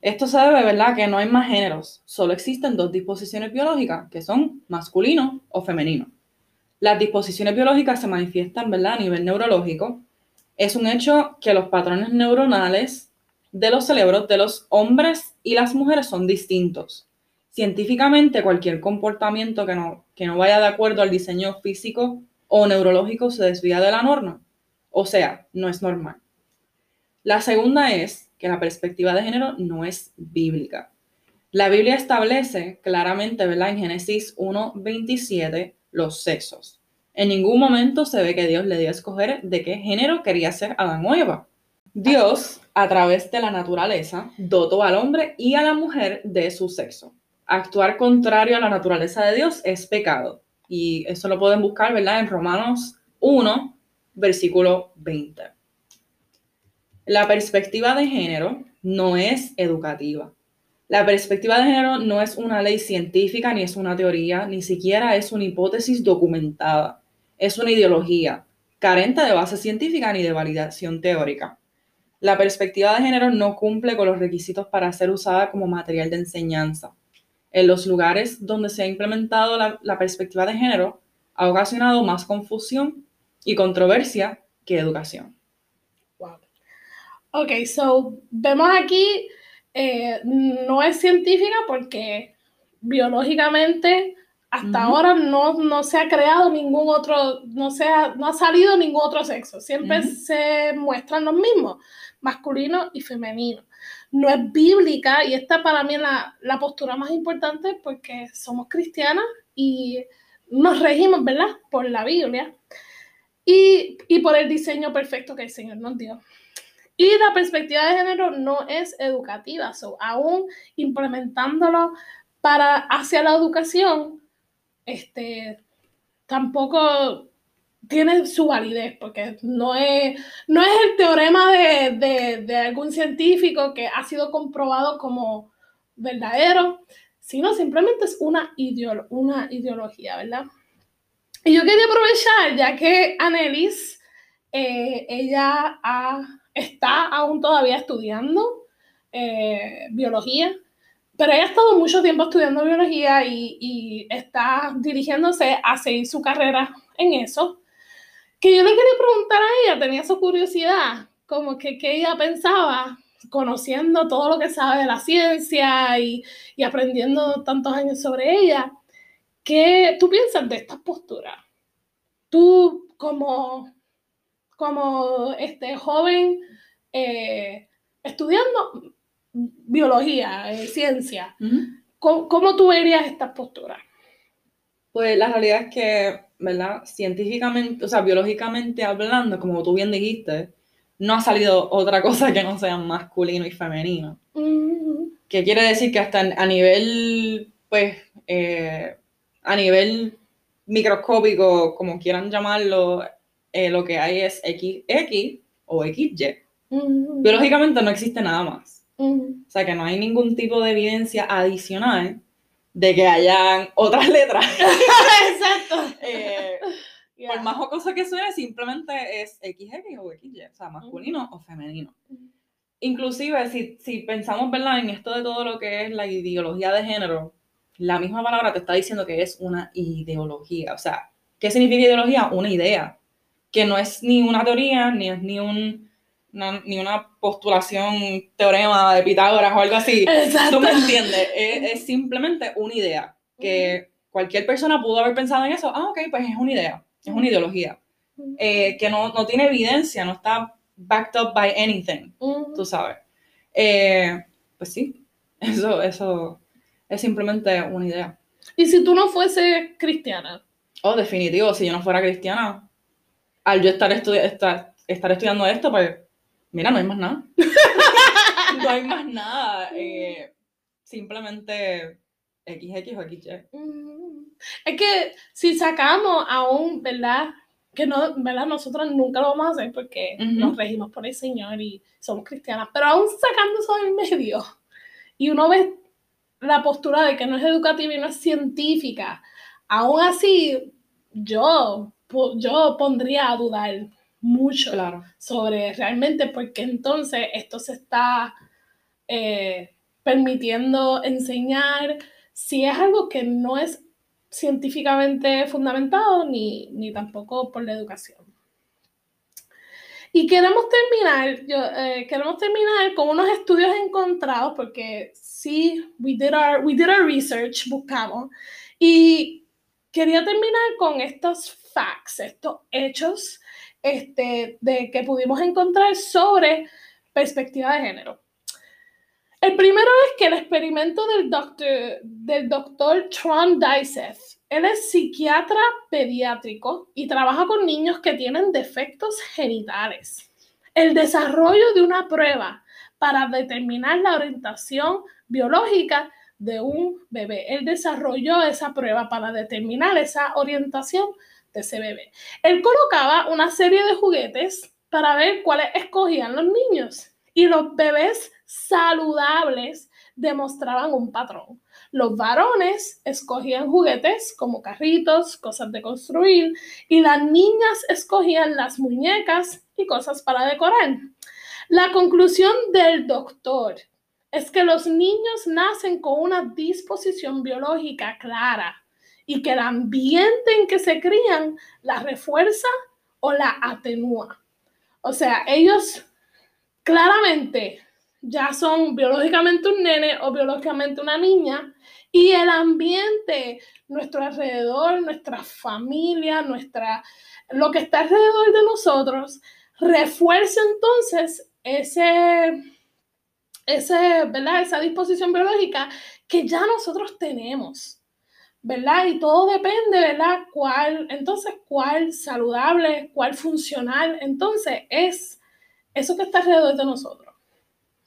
Esto se debe, ¿verdad?, que no hay más géneros, solo existen dos disposiciones biológicas, que son masculino o femenino. Las disposiciones biológicas se manifiestan, ¿verdad?, a nivel neurológico. Es un hecho que los patrones neuronales de los cerebros de los hombres y las mujeres son distintos. Científicamente, cualquier comportamiento que no, que no vaya de acuerdo al diseño físico o neurológico se desvía de la norma. O sea, no es normal. La segunda es que la perspectiva de género no es bíblica. La Biblia establece claramente, ¿verdad? En Génesis 1.27 los sexos. En ningún momento se ve que Dios le dio a escoger de qué género quería ser Adán o Eva. Dios, a través de la naturaleza, dotó al hombre y a la mujer de su sexo. Actuar contrario a la naturaleza de Dios es pecado. Y eso lo pueden buscar, ¿verdad? En Romanos 1, versículo 20. La perspectiva de género no es educativa. La perspectiva de género no es una ley científica, ni es una teoría, ni siquiera es una hipótesis documentada. Es una ideología, carente de base científica ni de validación teórica. La perspectiva de género no cumple con los requisitos para ser usada como material de enseñanza. En los lugares donde se ha implementado la, la perspectiva de género, ha ocasionado más confusión y controversia que educación. Ok, so vemos aquí, eh, no es científica porque biológicamente hasta ahora no, se ha creado ningún otro, no, se ha, no ha salido ningún otro sexo. Siempre se muestran los mismos, masculino y femenino. No es bíblica y esta para mí es la, la postura más importante porque somos cristianas y nos regimos, ¿verdad? Por la Biblia y, y por el diseño perfecto que el Señor nos dio. Y la perspectiva de género no es educativa, so, aún implementándolo para hacia la educación, este, tampoco tiene su validez, porque no es, no es el teorema de, algún científico que ha sido comprobado como verdadero, sino simplemente es una, una ideología, ¿verdad? Y yo quería aprovechar, ya que Anelis, eh, ella ha está aún todavía estudiando eh, biología, pero ella ha estado mucho tiempo estudiando biología y, está dirigiéndose a seguir su carrera en eso. Que yo le quería preguntar a ella, tenía su curiosidad, como que qué ella pensaba, conociendo todo lo que sabe de la ciencia y, y aprendiendo tantos años sobre ella. ¿Qué tú piensas de esta postura? Tú como como este joven eh, estudiando biología, eh, ciencia. ¿Cómo, tú verías esta postura? Pues la realidad es que, ¿verdad? Científicamente, o sea, biológicamente hablando, como tú bien dijiste, no ha salido otra cosa que no sea masculino y femenino. Que quiere decir que hasta a nivel, pues, eh, a nivel microscópico, como quieran llamarlo, eh, lo que hay es XX o XY. Biológicamente no existe nada más. O sea que no hay ningún tipo de evidencia adicional de que hayan otras letras. (laughs) Exacto. eh, Por más o cosa que suene, simplemente es XX o XY, o sea, masculino o femenino. Inclusive, si, si pensamos ¿verdad? en esto de todo lo que es la ideología de género, la misma palabra te está diciendo que es una ideología. O sea, ¿qué significa ideología? Una idea que no es ni una teoría, ni es ni un ni una postulación, teorema de Pitágoras o algo así. Tú me entiendes, es, simplemente una idea, que cualquier persona pudo haber pensado en eso, ah, ok, pues es una idea, es una ideología. eh, que no, no tiene evidencia, no está backed up by anything, Ujú. tú sabes. Eh, pues sí, eso, eso es simplemente una idea. Y si tú no fueses cristiana, Oh, definitivo, si yo no fuera cristiana, al yo estar, estudi- estar, estar estudiando esto, pues, mira, no hay más nada. (laughs) no hay más nada. eh, simplemente XX o XY. Mm. Es que si sacamos aún, ¿verdad? Que no, ¿verdad? Nosotros nunca lo vamos a hacer porque nos regimos por el Señor y somos cristianas, pero aún sacando eso del medio y uno ve la postura de que no es educativa y no es científica, aún así yo, yo pondría a dudar mucho Claro. sobre realmente por qué entonces esto se está eh, permitiendo enseñar si es algo que no es científicamente fundamentado ni, ni tampoco por la educación. Y queremos terminar, yo, eh, queremos terminar con unos estudios encontrados porque sí, we did our, we did our research, buscamos, y quería terminar con estos facts, estos hechos este, de que pudimos encontrar sobre perspectiva de género. El primero es que el experimento del doctor, del doctor Tron Dyseth, él es psiquiatra pediátrico y trabaja con niños que tienen defectos genitales. El desarrollo de una prueba para determinar la orientación biológica de un bebé. Él desarrolló esa prueba para determinar esa orientación de ese bebé. Él colocaba una serie de juguetes para ver cuáles escogían los niños y los bebés saludables demostraban un patrón. Los varones escogían juguetes como carritos, cosas de construir, y las niñas escogían las muñecas y cosas para decorar. La conclusión del doctor es que los niños nacen con una disposición biológica clara y que el ambiente en que se crían la refuerza o la atenúa. O sea, ellos claramente ya son biológicamente un nene o biológicamente una niña y el ambiente, nuestro alrededor, nuestra familia, nuestra, lo que está alrededor de nosotros, refuerza entonces ese, ese, ¿verdad? esa disposición biológica que ya nosotros tenemos. ¿Verdad? Y todo depende, ¿verdad? ¿Cuál, entonces, cuál saludable, cuál funcional, entonces es eso que está alrededor de nosotros.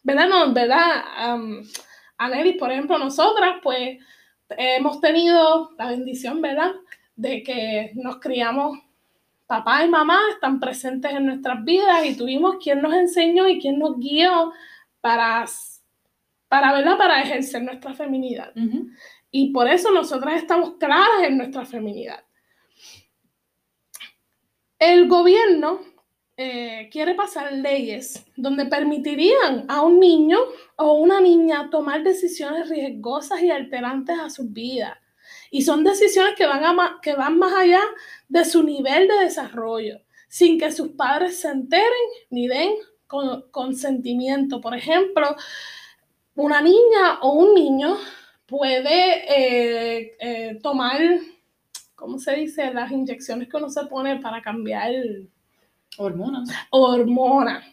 ¿Verdad? No, ¿verdad? Um, Anelis, por ejemplo, nosotras, pues, hemos tenido la bendición, ¿verdad? De que nos criamos, papá y mamá están presentes en nuestras vidas y tuvimos quien nos enseñó y quien nos guió para, para, ¿verdad? Para ejercer nuestra feminidad. Uh -huh. Y por eso nosotras estamos claras en nuestra feminidad. El gobierno eh, quiere pasar leyes donde permitirían a un niño o una niña tomar decisiones riesgosas y alterantes a sus vidas. Y son decisiones que van, que van más allá de su nivel de desarrollo, sin que sus padres se enteren ni den con, consentimiento. Por ejemplo, una niña o un niño puede eh, eh, tomar, ¿cómo se dice? Las inyecciones que uno se pone para cambiar hormonas. Hormonas.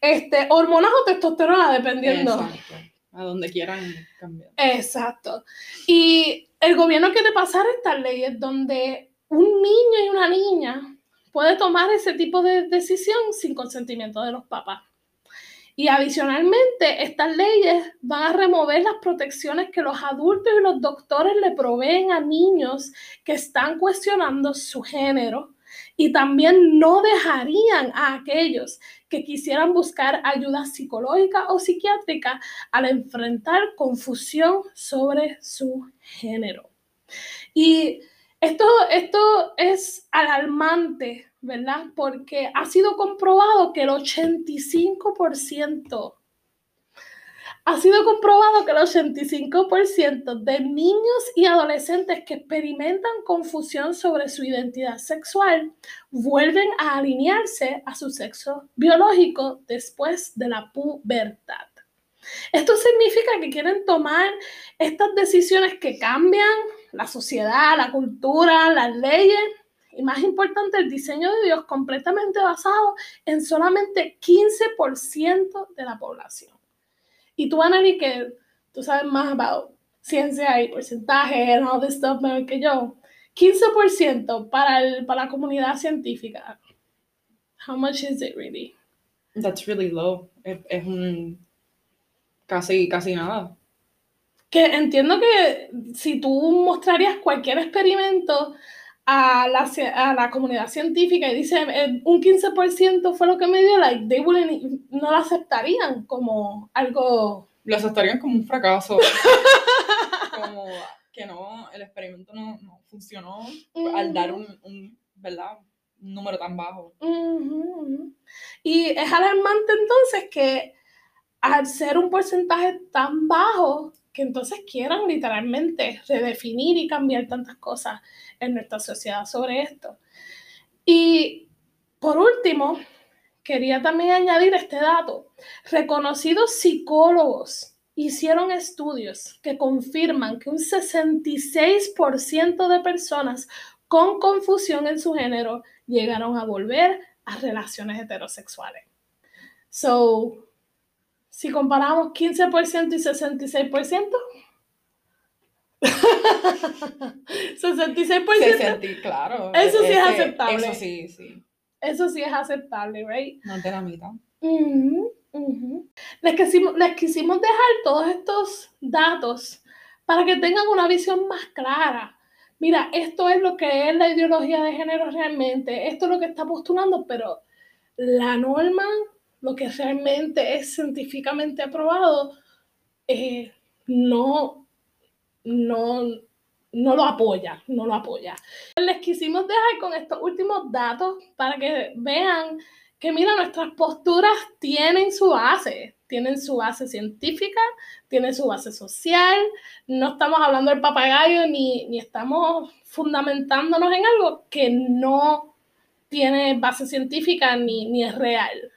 Este, hormonas o testosterona, dependiendo. Exacto. A donde quieran cambiar. Exacto. Y el gobierno quiere pasar estas leyes donde un niño y una niña puede tomar ese tipo de decisión sin consentimiento de los papás. Y adicionalmente, estas leyes van a remover las protecciones que los adultos y los doctores le proveen a niños que están cuestionando su género y también no dejarían a aquellos que quisieran buscar ayuda psicológica o psiquiátrica al enfrentar confusión sobre su género. Y esto, esto es alarmante, ¿verdad? Porque ha sido comprobado que el 85%, ha sido comprobado que el 85% de niños y adolescentes que experimentan confusión sobre su identidad sexual vuelven a alinearse a su sexo biológico después de la pubertad. Esto significa que quieren tomar estas decisiones que cambian la sociedad, la cultura, las leyes y más importante, el diseño de Dios completamente basado en solamente 15% de la población. Y tú, Anneli, que tú sabes más about ciencia y porcentaje and all this stuff mejor que yo, 15% para, el, para la comunidad científica. How much is it really? That's really low. Es, es un casi, casi nada. Que entiendo que si tú mostrarías cualquier experimento a la, a la comunidad científica y dice eh, un 15% fue lo que me dio, like, they wouldn't- no lo aceptarían como algo... Lo aceptarían como un fracaso. (laughs) como que no, el experimento no, no funcionó al dar un, un, ¿verdad? un número tan bajo. Y es alarmante entonces que al ser un porcentaje tan bajo, que entonces quieran literalmente redefinir y cambiar tantas cosas en nuestra sociedad sobre esto. Y por último, quería también añadir este dato. Reconocidos psicólogos hicieron estudios que confirman que un 66% de personas con confusión en su género llegaron a volver a relaciones heterosexuales. So, si comparamos 15% y 66%, 66%, Se sentí, claro. Eso sí es ese- aceptable. Eso sí, sí. eso sí es aceptable, right? No de la mitad. Ujú, ujú. Les, quisimos, les quisimos dejar todos estos datos para que tengan una visión más clara. Mira, esto es lo que es la ideología de género realmente, esto es lo que está postulando, pero la norma, lo que realmente es científicamente aprobado, eh, no, no, no lo apoya, no lo apoya. Les quisimos dejar con estos últimos datos para que vean que mira, nuestras posturas tienen su base, tienen su base científica, tienen su base social, no estamos hablando del papagayo ni, ni estamos fundamentándonos en algo que no tiene base científica ni, ni es real.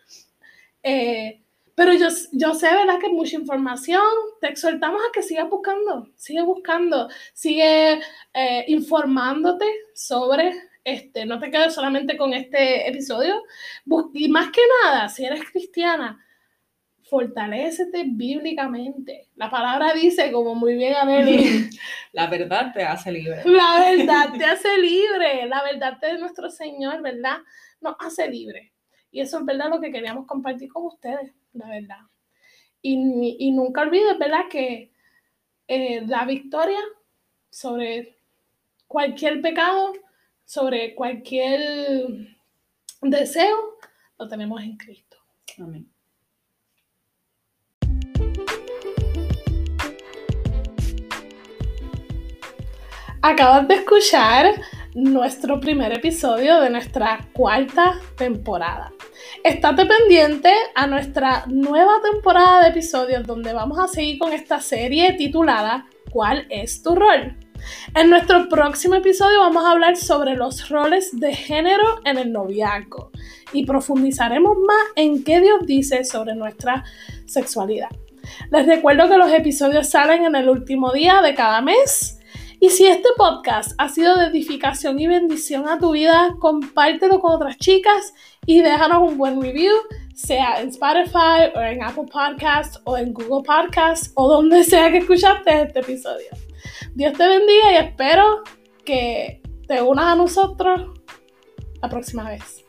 Eh, pero yo, yo sé, ¿verdad? Que mucha información. Te exhortamos a que sigas buscando, sigue buscando, sigue eh, informándote sobre este, no te quedes solamente con este episodio. Y más que nada, si eres cristiana, fortalécete bíblicamente. La palabra dice, como muy bien Aneli, (laughs) La verdad te hace libre. la verdad te hace libre, la verdad de nuestro Señor, ¿verdad? Nos hace libre. Y eso es verdad lo que queríamos compartir con ustedes, la verdad. Y, y nunca olvides, ¿verdad? Que eh, la victoria sobre cualquier pecado, sobre cualquier deseo, lo tenemos en Cristo. Amén. Acabas de escuchar nuestro primer episodio de nuestra cuarta temporada. Estate pendiente a nuestra nueva temporada de episodios donde vamos a seguir con esta serie titulada ¿Cuál es tu rol? En nuestro próximo episodio vamos a hablar sobre los roles de género en el noviazgo y profundizaremos más en qué Dios dice sobre nuestra sexualidad. Les recuerdo que los episodios salen en el último día de cada mes. Y si este podcast ha sido de edificación y bendición a tu vida, compártelo con otras chicas y déjanos un buen review, sea en Spotify o en Apple Podcasts o en Google Podcasts o donde sea que escuchaste este episodio. Dios te bendiga y espero que te unas a nosotros la próxima vez.